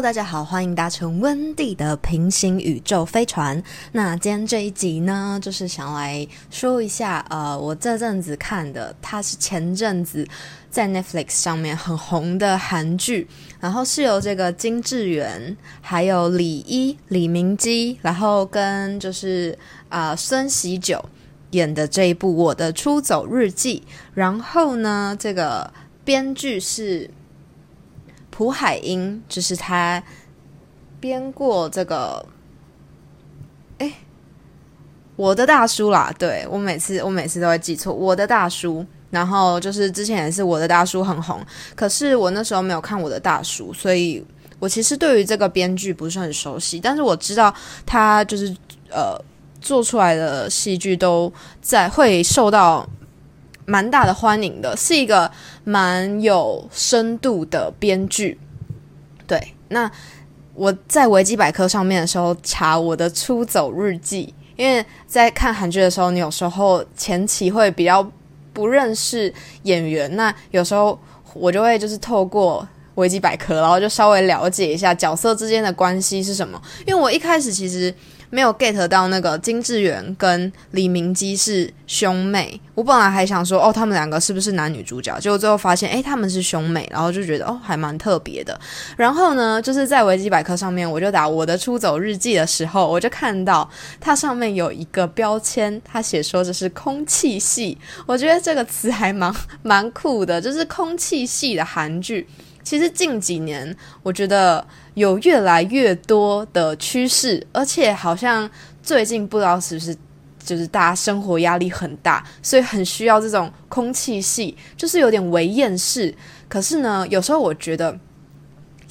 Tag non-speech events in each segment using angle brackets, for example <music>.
大家好，欢迎搭乘温蒂的平行宇宙飞船。那今天这一集呢，就是想来说一下，呃，我这阵子看的，它是前阵子在 Netflix 上面很红的韩剧，然后是由这个金智媛、还有李一、李明基，然后跟就是啊孙喜九演的这一部《我的出走日记》，然后呢，这个编剧是。朴海英就是他编过这个，哎，我的大叔啦，对我每次我每次都会记错我的大叔，然后就是之前也是我的大叔很红，可是我那时候没有看我的大叔，所以我其实对于这个编剧不是很熟悉，但是我知道他就是呃做出来的戏剧都在会受到。蛮大的欢迎的，是一个蛮有深度的编剧。对，那我在维基百科上面的时候查我的出走日记，因为在看韩剧的时候，你有时候前期会比较不认识演员，那有时候我就会就是透过维基百科，然后就稍微了解一下角色之间的关系是什么。因为我一开始其实。没有 get 到那个金智媛跟李明基是兄妹，我本来还想说哦，他们两个是不是男女主角？结果最后发现，诶，他们是兄妹，然后就觉得哦，还蛮特别的。然后呢，就是在维基百科上面，我就打我的出走日记的时候，我就看到它上面有一个标签，它写说这是空气系，我觉得这个词还蛮蛮酷的，就是空气系的韩剧。其实近几年，我觉得有越来越多的趋势，而且好像最近不知道是不是，就是大家生活压力很大，所以很需要这种空气系，就是有点为厌世。可是呢，有时候我觉得。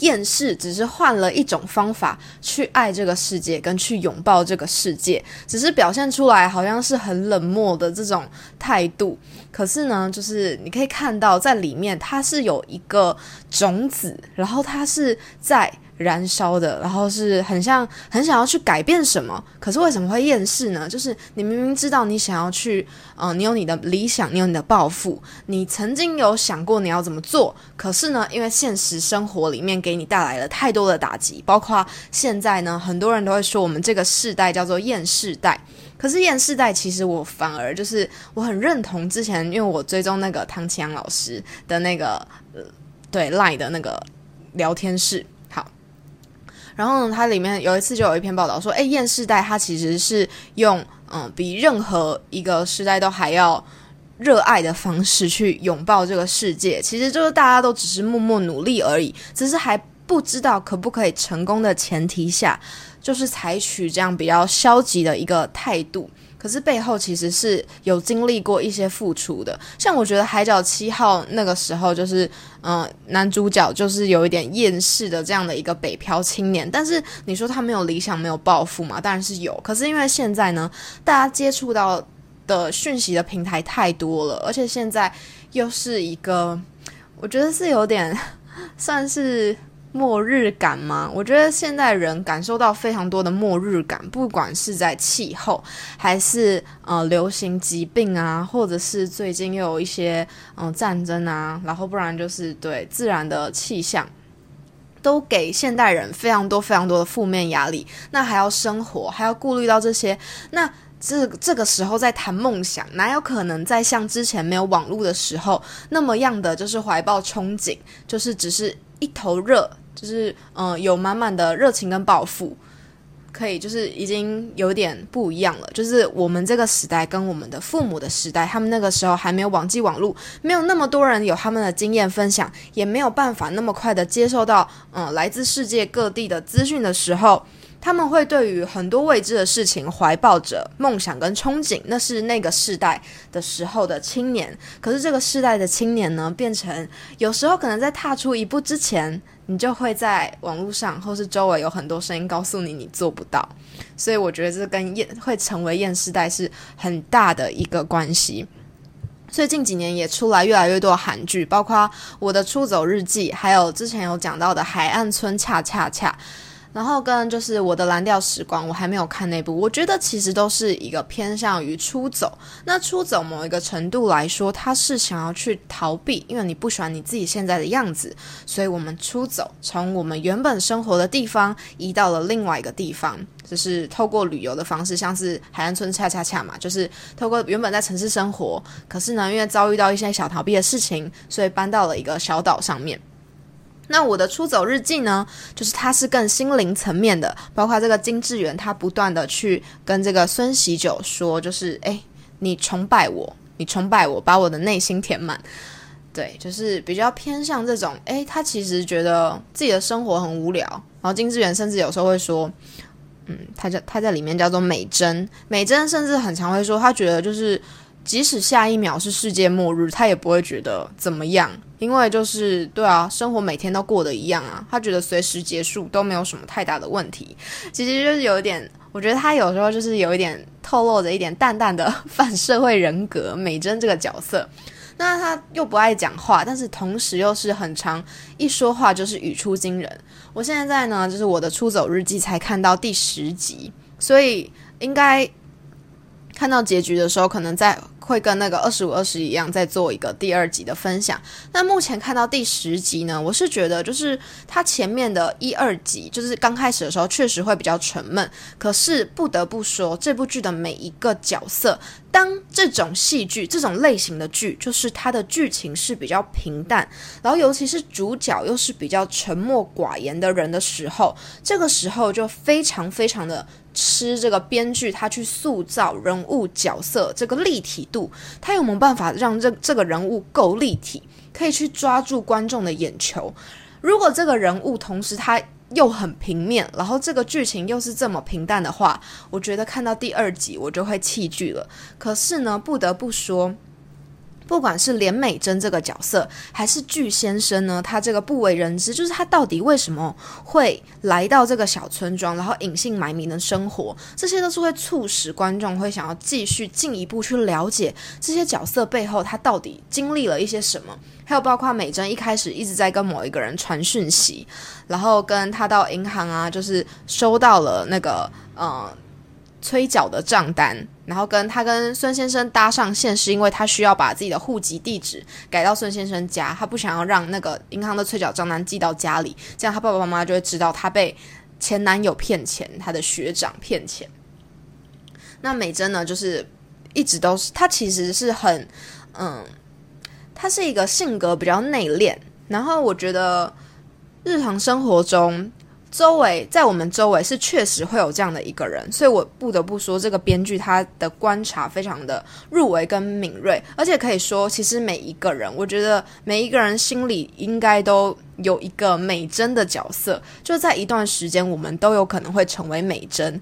厌世只是换了一种方法去爱这个世界，跟去拥抱这个世界，只是表现出来好像是很冷漠的这种态度。可是呢，就是你可以看到在里面，它是有一个种子，然后它是在。燃烧的，然后是很像很想要去改变什么，可是为什么会厌世呢？就是你明明知道你想要去，嗯，你有你的理想，你有你的抱负，你曾经有想过你要怎么做，可是呢，因为现实生活里面给你带来了太多的打击，包括现在呢，很多人都会说我们这个世代叫做厌世代，可是厌世代其实我反而就是我很认同之前，因为我追踪那个唐启阳老师的那个对赖的那个聊天室。然后呢，它里面有一次就有一篇报道说，哎，厌世代它其实是用嗯比任何一个时代都还要热爱的方式去拥抱这个世界，其实就是大家都只是默默努力而已，只是还不知道可不可以成功的前提下，就是采取这样比较消极的一个态度。可是背后其实是有经历过一些付出的，像我觉得《海角七号》那个时候就是，嗯，男主角就是有一点厌世的这样的一个北漂青年。但是你说他没有理想、没有抱负嘛？当然是有。可是因为现在呢，大家接触到的讯息的平台太多了，而且现在又是一个，我觉得是有点算是。末日感吗？我觉得现在人感受到非常多的末日感，不管是在气候，还是呃流行疾病啊，或者是最近又有一些嗯战争啊，然后不然就是对自然的气象，都给现代人非常多非常多的负面压力。那还要生活，还要顾虑到这些，那这这个时候在谈梦想，哪有可能在像之前没有网络的时候那么样的就是怀抱憧憬，就是只是。一头热，就是嗯，有满满的热情跟抱负，可以就是已经有点不一样了。就是我们这个时代跟我们的父母的时代，他们那个时候还没有网际网络，没有那么多人有他们的经验分享，也没有办法那么快的接受到嗯来自世界各地的资讯的时候。他们会对于很多未知的事情怀抱着梦想跟憧憬，那是那个世代的时候的青年。可是这个世代的青年呢，变成有时候可能在踏出一步之前，你就会在网络上或是周围有很多声音告诉你你做不到。所以我觉得这跟厌会成为厌世代是很大的一个关系。所以近几年也出来越来越多韩剧，包括《我的出走日记》，还有之前有讲到的《海岸村恰恰恰》。然后跟就是我的蓝调时光，我还没有看那部，我觉得其实都是一个偏向于出走。那出走某一个程度来说，他是想要去逃避，因为你不喜欢你自己现在的样子，所以我们出走，从我们原本生活的地方移到了另外一个地方。就是透过旅游的方式，像是海岸村恰恰恰嘛，就是透过原本在城市生活，可是呢，因为遭遇到一些小逃避的事情，所以搬到了一个小岛上面。那我的出走日记呢，就是它是更心灵层面的，包括这个金志媛，他不断的去跟这个孙喜九说，就是哎，你崇拜我，你崇拜我，把我的内心填满。对，就是比较偏向这种，哎，他其实觉得自己的生活很无聊，然后金志媛甚至有时候会说。嗯，他叫他在里面叫做美珍，美珍甚至很常会说，他觉得就是即使下一秒是世界末日，他也不会觉得怎么样，因为就是对啊，生活每天都过得一样啊，他觉得随时结束都没有什么太大的问题。其实就是有一点，我觉得他有时候就是有一点透露着一点淡淡的反社会人格，美珍这个角色。那他又不爱讲话，但是同时又是很长，一说话就是语出惊人。我现在呢，就是我的出走日记才看到第十集，所以应该看到结局的时候，可能在。会跟那个二十五二十一样，再做一个第二集的分享。那目前看到第十集呢，我是觉得就是它前面的一二集，就是刚开始的时候确实会比较沉闷。可是不得不说，这部剧的每一个角色，当这种戏剧这种类型的剧，就是它的剧情是比较平淡，然后尤其是主角又是比较沉默寡言的人的时候，这个时候就非常非常的。吃这个编剧他去塑造人物角色这个立体度，他有没有办法让这这个人物够立体，可以去抓住观众的眼球？如果这个人物同时他又很平面，然后这个剧情又是这么平淡的话，我觉得看到第二集我就会弃剧了。可是呢，不得不说。不管是连美珍这个角色，还是巨先生呢，他这个不为人知，就是他到底为什么会来到这个小村庄，然后隐姓埋名的生活，这些都是会促使观众会想要继续进一步去了解这些角色背后他到底经历了一些什么。还有包括美珍一开始一直在跟某一个人传讯息，然后跟他到银行啊，就是收到了那个呃。催缴的账单，然后跟他跟孙先生搭上线，是因为他需要把自己的户籍地址改到孙先生家，他不想要让那个银行的催缴账单寄到家里，这样他爸爸妈妈就会知道他被前男友骗钱，他的学长骗钱。那美珍呢，就是一直都是，她其实是很，嗯，她是一个性格比较内敛，然后我觉得日常生活中。周围在我们周围是确实会有这样的一个人，所以我不得不说，这个编剧他的观察非常的入围跟敏锐，而且可以说，其实每一个人，我觉得每一个人心里应该都有一个美珍的角色，就在一段时间，我们都有可能会成为美珍。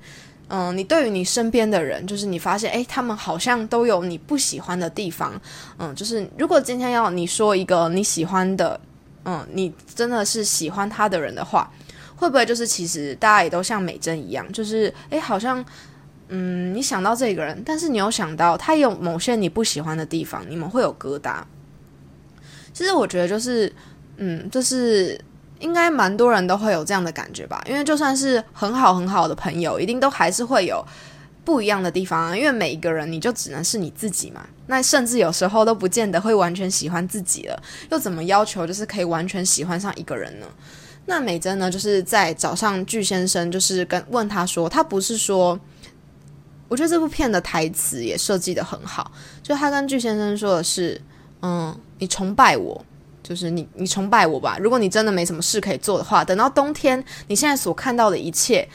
嗯，你对于你身边的人，就是你发现，诶，他们好像都有你不喜欢的地方。嗯，就是如果今天要你说一个你喜欢的，嗯，你真的是喜欢他的人的话。会不会就是其实大家也都像美珍一样，就是诶，好像嗯，你想到这个人，但是你有想到他有某些你不喜欢的地方，你们会有疙瘩。其实我觉得就是嗯，就是应该蛮多人都会有这样的感觉吧，因为就算是很好很好的朋友，一定都还是会有不一样的地方啊。因为每一个人你就只能是你自己嘛，那甚至有时候都不见得会完全喜欢自己了，又怎么要求就是可以完全喜欢上一个人呢？那美珍呢，就是在早上，巨先生就是跟问他说，他不是说，我觉得这部片的台词也设计的很好，就他跟巨先生说的是，嗯，你崇拜我，就是你你崇拜我吧。如果你真的没什么事可以做的话，等到冬天，你现在所看到的一切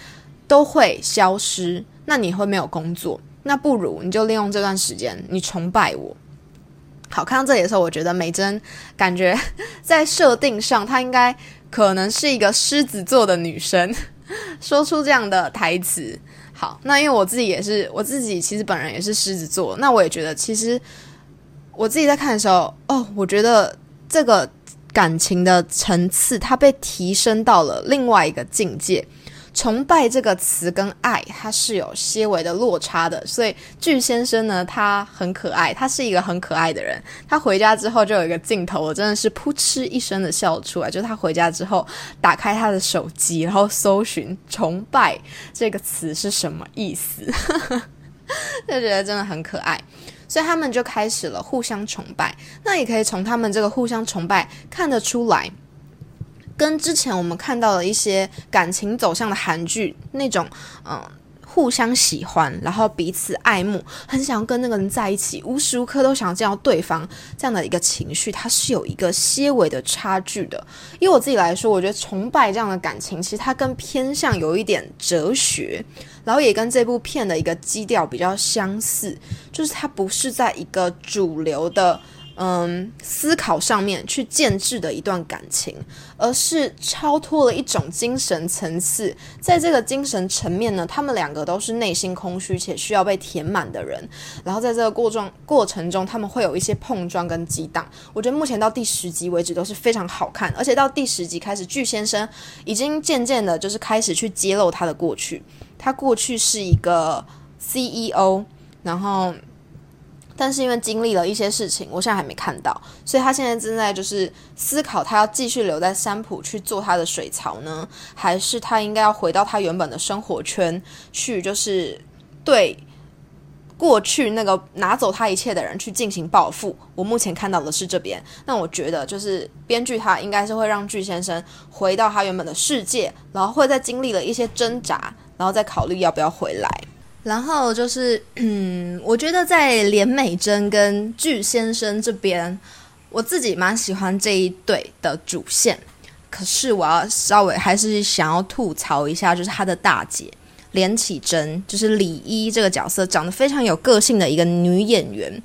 都会消失，那你会没有工作，那不如你就利用这段时间，你崇拜我。好，看到这里的时候，我觉得美珍感觉 <laughs> 在设定上，她应该。可能是一个狮子座的女生 <laughs> 说出这样的台词。好，那因为我自己也是，我自己其实本人也是狮子座，那我也觉得，其实我自己在看的时候，哦，我觉得这个感情的层次它被提升到了另外一个境界。崇拜这个词跟爱，它是有些微的落差的。所以巨先生呢，他很可爱，他是一个很可爱的人。他回家之后就有一个镜头，我真的是噗嗤一声的笑出来。就是他回家之后，打开他的手机，然后搜寻“崇拜”这个词是什么意思，<laughs> 就觉得真的很可爱。所以他们就开始了互相崇拜。那也可以从他们这个互相崇拜看得出来。跟之前我们看到的一些感情走向的韩剧那种，嗯，互相喜欢，然后彼此爱慕，很想要跟那个人在一起，无时无刻都想见到对方这样的一个情绪，它是有一个些微的差距的。以我自己来说，我觉得崇拜这样的感情，其实它更偏向有一点哲学，然后也跟这部片的一个基调比较相似，就是它不是在一个主流的。嗯，思考上面去建制的一段感情，而是超脱了一种精神层次。在这个精神层面呢，他们两个都是内心空虚且需要被填满的人。然后在这个过状过程中，他们会有一些碰撞跟激荡。我觉得目前到第十集为止都是非常好看，而且到第十集开始，巨先生已经渐渐的，就是开始去揭露他的过去。他过去是一个 CEO，然后。但是因为经历了一些事情，我现在还没看到，所以他现在正在就是思考，他要继续留在山浦去做他的水槽呢，还是他应该要回到他原本的生活圈去，就是对过去那个拿走他一切的人去进行报复。我目前看到的是这边，那我觉得就是编剧他应该是会让巨先生回到他原本的世界，然后会在经历了一些挣扎，然后再考虑要不要回来。然后就是，嗯，我觉得在连美珍跟巨先生这边，我自己蛮喜欢这一对的主线。可是我要稍微还是想要吐槽一下，就是他的大姐连启真，就是李一这个角色，长得非常有个性的一个女演员。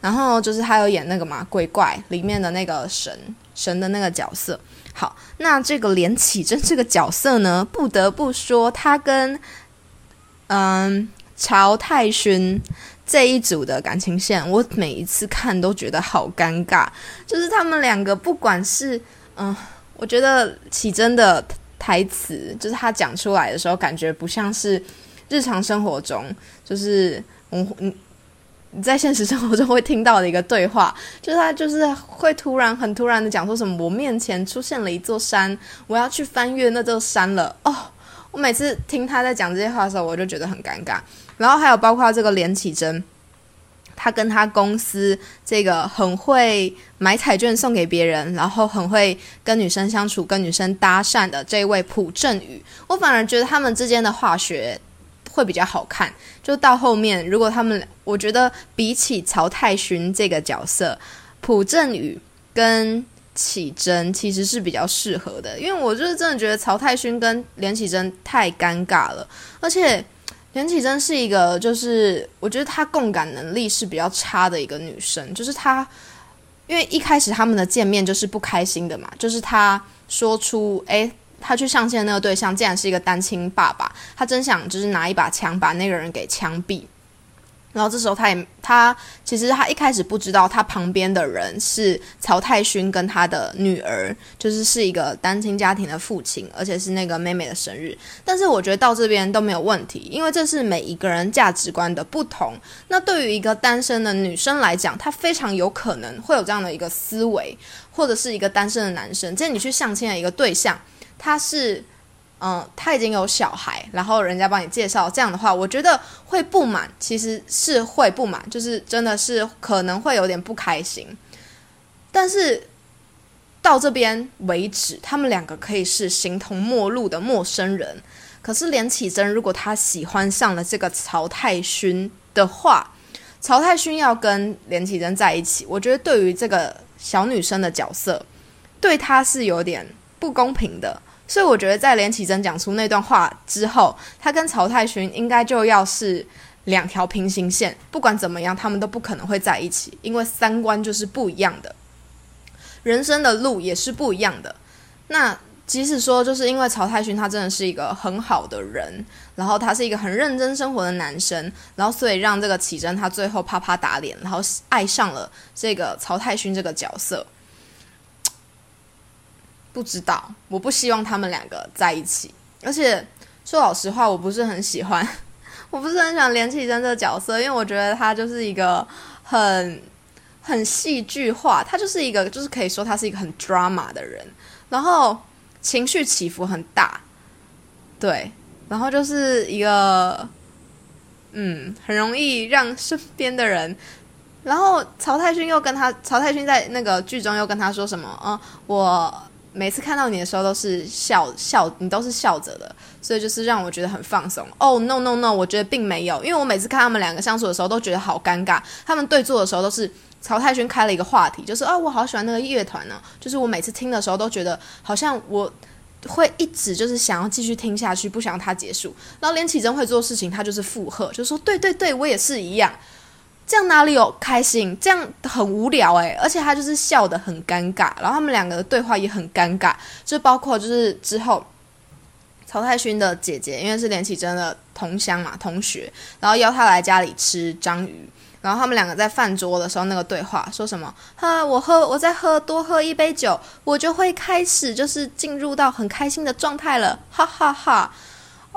然后就是她有演那个嘛鬼怪里面的那个神神的那个角色。好，那这个连启真这个角色呢，不得不说，她跟嗯。曹太勋这一组的感情线，我每一次看都觉得好尴尬。就是他们两个，不管是嗯，我觉得启真的台词，就是他讲出来的时候，感觉不像是日常生活中，就是我你你在现实生活中会听到的一个对话。就是他就是会突然很突然的讲说什么，我面前出现了一座山，我要去翻越那座山了。哦，我每次听他在讲这些话的时候，我就觉得很尴尬。然后还有包括这个连启真，他跟他公司这个很会买彩券送给别人，然后很会跟女生相处、跟女生搭讪的这位朴正宇，我反而觉得他们之间的化学会比较好看。就到后面，如果他们，我觉得比起曹太勋这个角色，朴正宇跟启真其实是比较适合的，因为我就是真的觉得曹太勋跟连启真太尴尬了，而且。田启真是一个，就是我觉得她共感能力是比较差的一个女生。就是她，因为一开始他们的见面就是不开心的嘛，就是她说出，诶，她去上线那个对象竟然是一个单亲爸爸，她真想就是拿一把枪把那个人给枪毙。然后这时候，他也他其实他一开始不知道，他旁边的人是曹太勋跟他的女儿，就是是一个单亲家庭的父亲，而且是那个妹妹的生日。但是我觉得到这边都没有问题，因为这是每一个人价值观的不同。那对于一个单身的女生来讲，她非常有可能会有这样的一个思维，或者是一个单身的男生，即你去相亲的一个对象，他是。嗯，他已经有小孩，然后人家帮你介绍，这样的话，我觉得会不满，其实是会不满，就是真的是可能会有点不开心。但是到这边为止，他们两个可以是形同陌路的陌生人。可是连启真如果他喜欢上了这个曹太勋的话，曹太勋要跟连启真在一起，我觉得对于这个小女生的角色，对她是有点不公平的。所以我觉得，在连启真讲出那段话之后，他跟曹太勋应该就要是两条平行线。不管怎么样，他们都不可能会在一起，因为三观就是不一样的，人生的路也是不一样的。那即使说，就是因为曹太勋他真的是一个很好的人，然后他是一个很认真生活的男生，然后所以让这个启真他最后啪啪打脸，然后爱上了这个曹太勋这个角色。不知道，我不希望他们两个在一起。而且说老实话，<laughs> 我不是很喜欢，我不是很喜欢连启真这个角色，因为我觉得他就是一个很很戏剧化，他就是一个就是可以说他是一个很 drama 的人，然后情绪起伏很大，对，然后就是一个嗯，很容易让身边的人。然后曹太勋又跟他，曹太勋在那个剧中又跟他说什么？嗯，我每次看到你的时候都是笑笑，你都是笑着的，所以就是让我觉得很放松。哦，no no no，我觉得并没有，因为我每次看他们两个相处的时候都觉得好尴尬。他们对坐的时候都是曹太勋开了一个话题，就是啊，我好喜欢那个乐团呢。就是我每次听的时候都觉得好像我会一直就是想要继续听下去，不想让它结束。然后连启真会做事情，他就是附和，就说对对对，我也是一样。这样哪里有开心？这样很无聊诶。而且他就是笑得很尴尬，然后他们两个的对话也很尴尬，就包括就是之后曹太勋的姐姐，因为是连启真的同乡嘛，同学，然后邀他来家里吃章鱼，然后他们两个在饭桌的时候那个对话说什么？哈，我喝，我再喝多喝一杯酒，我就会开始就是进入到很开心的状态了，哈哈哈。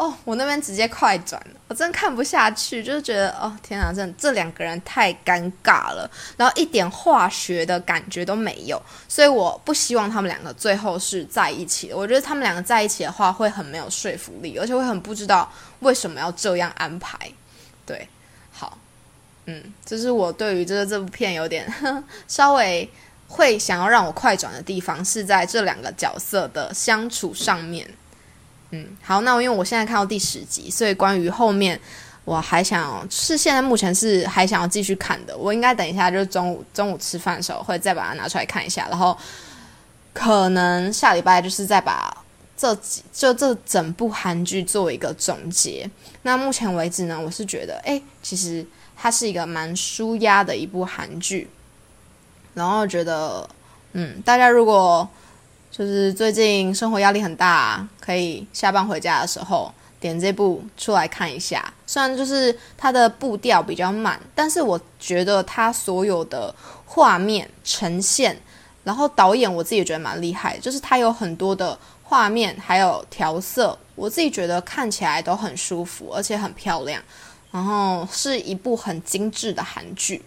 哦，我那边直接快转了，我真看不下去，就是觉得哦天啊，真的这两个人太尴尬了，然后一点化学的感觉都没有，所以我不希望他们两个最后是在一起的。我觉得他们两个在一起的话会很没有说服力，而且会很不知道为什么要这样安排。对，好，嗯，这是我对于这个这部片有点 <laughs> 稍微会想要让我快转的地方，是在这两个角色的相处上面。嗯，好，那因为我现在看到第十集，所以关于后面我还想是现在目前是还想要继续看的。我应该等一下就是中午中午吃饭的时候会再把它拿出来看一下，然后可能下礼拜就是再把这几就这整部韩剧做一个总结。那目前为止呢，我是觉得哎，其实它是一个蛮舒压的一部韩剧，然后觉得嗯，大家如果。就是最近生活压力很大，可以下班回家的时候点这部出来看一下。虽然就是它的步调比较慢，但是我觉得它所有的画面呈现，然后导演我自己也觉得蛮厉害，就是它有很多的画面还有调色，我自己觉得看起来都很舒服，而且很漂亮，然后是一部很精致的韩剧。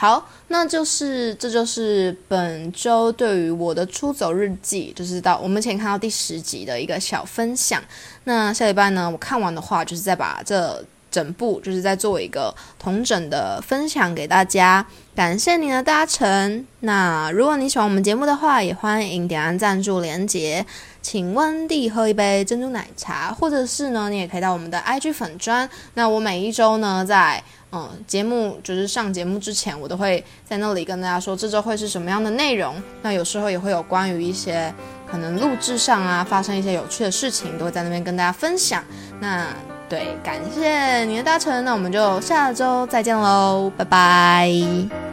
好，那就是这就是本周对于我的出走日记，就是到我们前看到第十集的一个小分享。那下礼拜呢，我看完的话，就是再把这整部，就是再做一个同整的分享给大家。感谢您的搭乘。那如果你喜欢我们节目的话，也欢迎点按赞助连结，请温蒂喝一杯珍珠奶茶，或者是呢，你也可以到我们的 IG 粉砖。那我每一周呢，在嗯，节目就是上节目之前，我都会在那里跟大家说这周会是什么样的内容。那有时候也会有关于一些可能录制上啊发生一些有趣的事情，都会在那边跟大家分享。那对，感谢你的搭乘，那我们就下周再见喽，拜拜。